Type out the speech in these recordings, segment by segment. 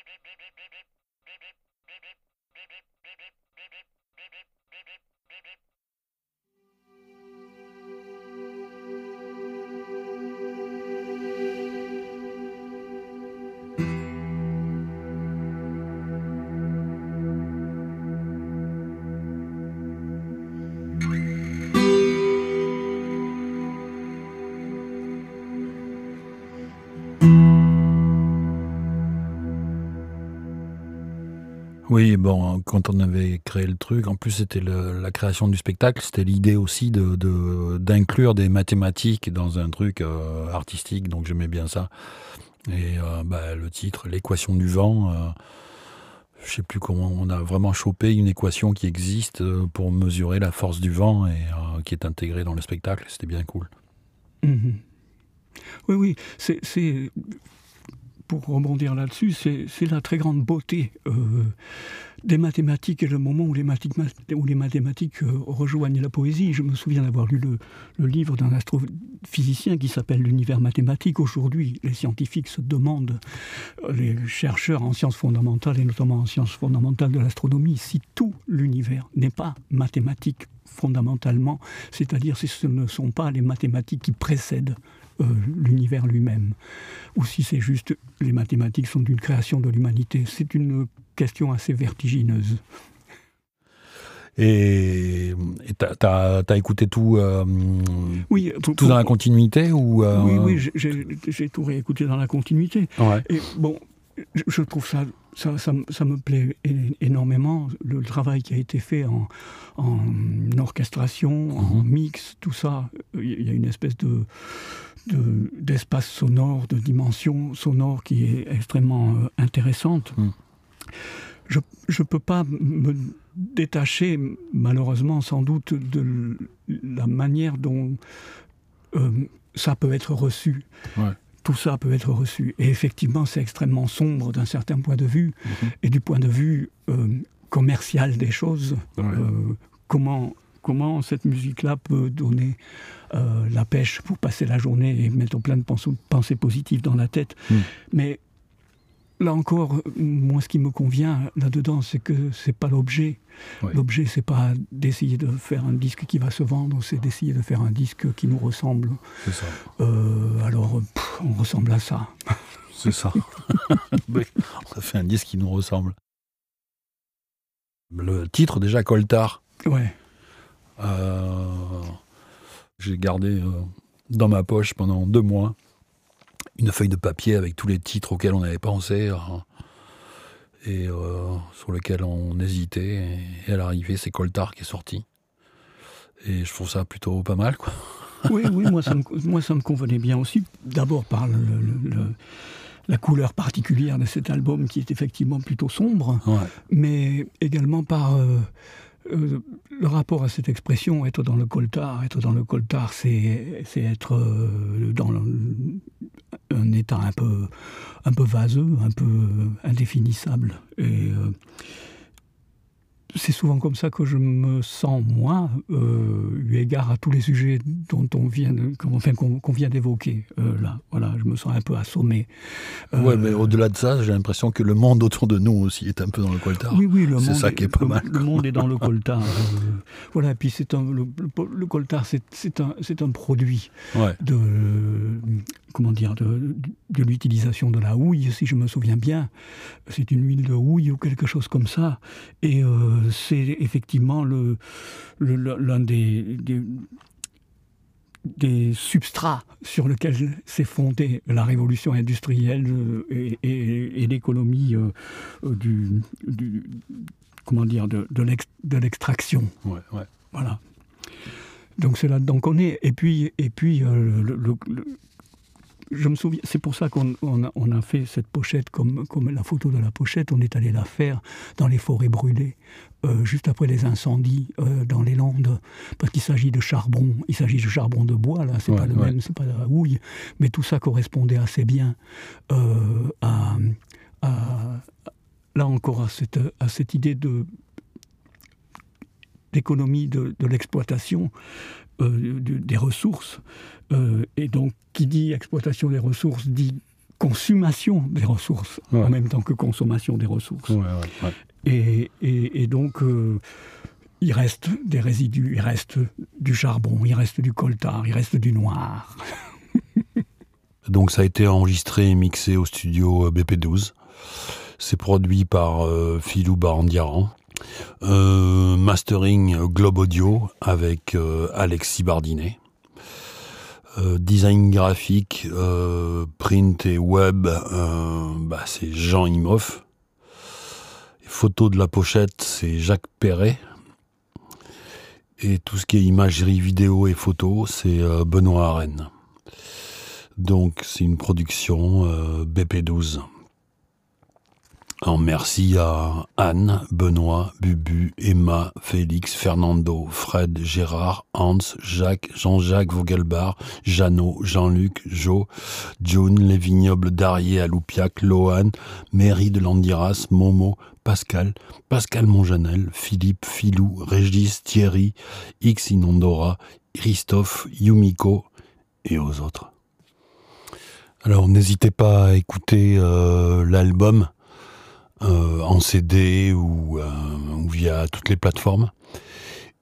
Beep beep. Oui, bon, quand on avait créé le truc, en plus c'était la création du spectacle, c'était l'idée aussi de d'inclure des mathématiques dans un truc euh, artistique, donc j'aimais bien ça. Et euh, bah, le titre, l'équation du vent, euh, je sais plus comment, on a vraiment chopé une équation qui existe pour mesurer la force du vent et qui est intégrée dans le spectacle. C'était bien cool. Mmh oui, oui, c'est pour rebondir là-dessus, c'est la très grande beauté euh, des mathématiques et le moment où les, mathématiques euh, rejoignent la poésie. Je me souviens d'avoir lu le, livre d'un astrophysicien qui s'appelle L'univers mathématique. Aujourd'hui, les scientifiques se demandent, euh, les chercheurs en sciences fondamentales et notamment en sciences fondamentales de l'astronomie, si tout l'univers n'est pas mathématique fondamentalement, c'est-à-dire si ce ne sont pas les mathématiques qui précèdent euh, l'univers lui-même, ou si c'est juste les mathématiques sont une création de l'humanité. C'est une question assez vertigineuse. Et tu as, écouté tout, euh, oui, tout, dans la continuité ou euh, Oui, oui j'ai tout réécouté dans la continuité. Et bon, je trouve ça ça, ça, me plaît énormément, le travail qui a été fait en, orchestration, en mhm. mix, tout ça. Il y a une espèce de, d'espace sonore, de dimension sonore qui est extrêmement euh, intéressante. Mhm. Je ne peux pas me détacher, malheureusement, sans doute, de la manière dont euh, ça peut être reçu tout ça peut être reçu. Et effectivement, c'est extrêmement sombre d'un certain point de vue. Mhm. Et du point de vue euh, commercial des choses, euh, comment, comment cette musique-là peut donner euh, la pêche pour passer la journée et mettre plein de pensées, positives dans la tête. Mhm. Mais là encore, moi, ce qui me convient là-dedans, c'est que c'est pas l'objet. L'objet, c'est pas d'essayer de faire un disque qui va se vendre, c'est d'essayer de faire un disque qui nous ressemble. C'est ça. Euh, alors, on ressemble à ça. C'est ça. ça fait un disque qui nous ressemble. Le titre, déjà, Coltard. Ouais. Euh, j'ai gardé euh, dans ma poche pendant deux mois une feuille de papier avec tous les titres auxquels on avait pensé hein, et euh, sur lesquels on hésitait. Et à l'arrivée, c'est Coltard qui est sorti. Et je trouve ça plutôt pas mal, quoi. Oui, oui, moi ça me, moi, ça me convenait bien aussi. D'abord par le, la couleur particulière de cet album qui est effectivement plutôt sombre, mais également par euh, euh, le rapport à cette expression, être dans le coltard, être dans le coltard, c'est être euh, dans un état un peu, un peu vaseux, un peu indéfinissable. Et euh, c'est souvent comme ça que je me sens moi, euh, eu égard à tous les sujets dont on vient, enfin, qu'on vient d'évoquer euh, là. Voilà, je me sens un peu assommé. Euh, ouais, mais au-delà de ça, j'ai l'impression que le monde autour de nous aussi est un peu dans le coltard. Oui, oui, le c'est ça qui est pas mal. Le monde est dans le coltard. voilà, et puis c'est un, le, le, coltard, c'est un, c'est un produit de comment dire, de, de l'utilisation de la houille, si je me souviens bien. C'est une huile de houille ou quelque chose comme ça. Et euh, c'est effectivement l'un le, des, des, substrats sur lesquels s'est fondée la révolution industrielle euh, et, l'économie euh, du, comment dire, de, de l'extraction. Ouais, ouais. Voilà. Donc c'est là-dedans qu'on est. Et puis, et puis le, je me souviens, c'est pour ça qu'on a, fait cette pochette comme, comme la photo de la pochette. On est allé la faire dans les forêts brûlées, euh, juste après les incendies euh, dans les Landes, parce qu'il s'agit de charbon. Il s'agit de charbon de bois, là, c'est pas le même, c'est pas la houille, mais tout ça correspondait assez bien euh, à, là encore, à cette, à cette idée de d'économie de, de l'exploitation des ressources. et donc, qui dit exploitation des ressources dit consommation des ressources en même temps que consommation des ressources. et, et, donc, euh, il reste des résidus, il reste du charbon, il reste du coltard, il reste du noir. donc ça a été enregistré et mixé au studio euh, BP12. C'est produit par euh, Philou Barandiaran. Euh, mastering Globe Audio avec Alexis Bardinet. design graphique, print et web, bah, c'est Jean Imoff. Photo de la pochette, c'est Jacques Perret. Et tout ce qui est imagerie vidéo et photo, c'est euh, Benoît Arène. Donc c'est une production euh, BP12. En merci à Anne, Benoît, Bubu, Emma, Félix, Fernando, Fred, Gérard, Hans, Jacques, Jean-Jacques Vogelbar, Jeannot, Jean-Luc, Jo, June, les vignobles d'Arié à Lohan, Mairie de Landiras, Momo, Pascal, Pascal Monjanel, Philippe, Filou, Régis, Thierry, X Inondora, Christophe, Yumiko et aux autres. Alors n'hésitez pas à écouter euh, l'album euh, en CD ou, euh, ou, via toutes les plateformes.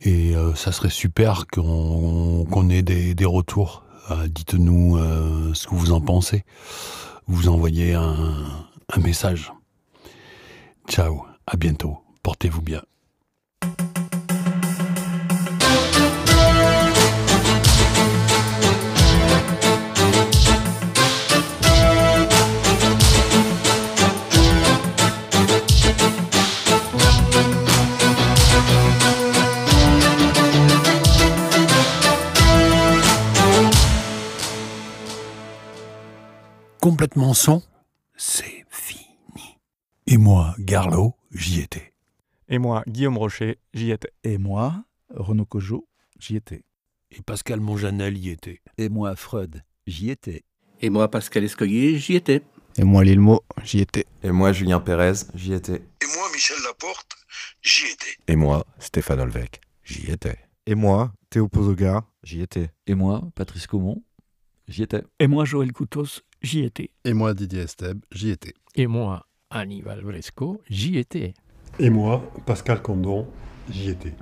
Et euh, ça serait super qu'on ait des, des retours. Dites-nous ce que vous en pensez. Vous envoyez un, un message. Ciao, à bientôt. Portez-vous bien. Complètement son, c'est fini. Et moi, Garlo, j'y étais. Et moi, Guillaume Rocher, j'y étais. Et moi, Renaud Cojo, j'y étais. Et Pascal Monjanel y était. Et moi, Freud, j'y étais. Et moi, Pascal Escoyer, j'y étais. Et moi, Lilmo, j'y étais. Et moi, Julien Pérez, j'y étais. Et moi, Michel Laporte, j'y étais. Et moi, Stéphane Olvec, j'y étais. Et moi, Théo Pozoga, j'y étais. Et moi, Patrice Caumont, j'y étais. Et moi, Joël Coutos, j'y étais. Et moi, Didier Esteb, j'y étais. Et moi, Aníbal Bresco, j'y étais. Et moi, Pascal Condon, j'y étais.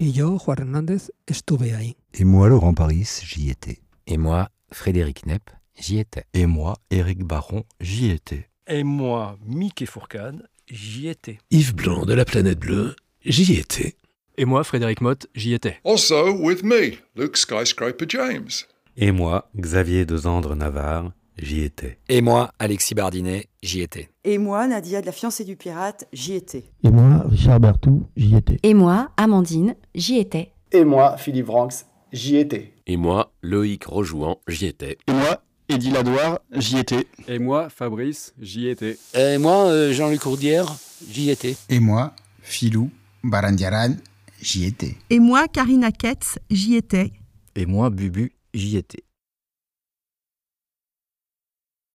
Et yo, Juan Hernandez, estuve ahí. Et moi, Laurent Paris, j'y étais. Et moi, Frédéric Nepp, j'y étais. Et moi, Éric Baron, j'y étais. Et moi, Mickey Fourcade, j'y étais. Yves Blanc de la Planète Bleue, j'y étais. Et moi, Frédéric Motte, j'y étais. Also with me, Luke Skyscraper James. Et moi, Xavier de Zandre Navarre, j'y étais. Et moi, Alexis Bardinet, j'y étais. Et moi, Nadia de la fiancée du pirate, j'y étais. Et moi, Richard Bertou, j'y étais. Et moi, Amandine, j'y étais. Et moi, Philippe Ranks, j'y étais. Et moi, Loïc Rojouan, j'y étais. Et moi, Eddie Ladoire, j'y étais. Et moi, Fabrice, j'y étais. Et moi, euh, Jean-Luc Courdière, j'y étais. Et moi, Philou Barandiaran, j'y étais. Et moi, Karina Ketz, j'y étais. Et moi, Bubu, j'y étais.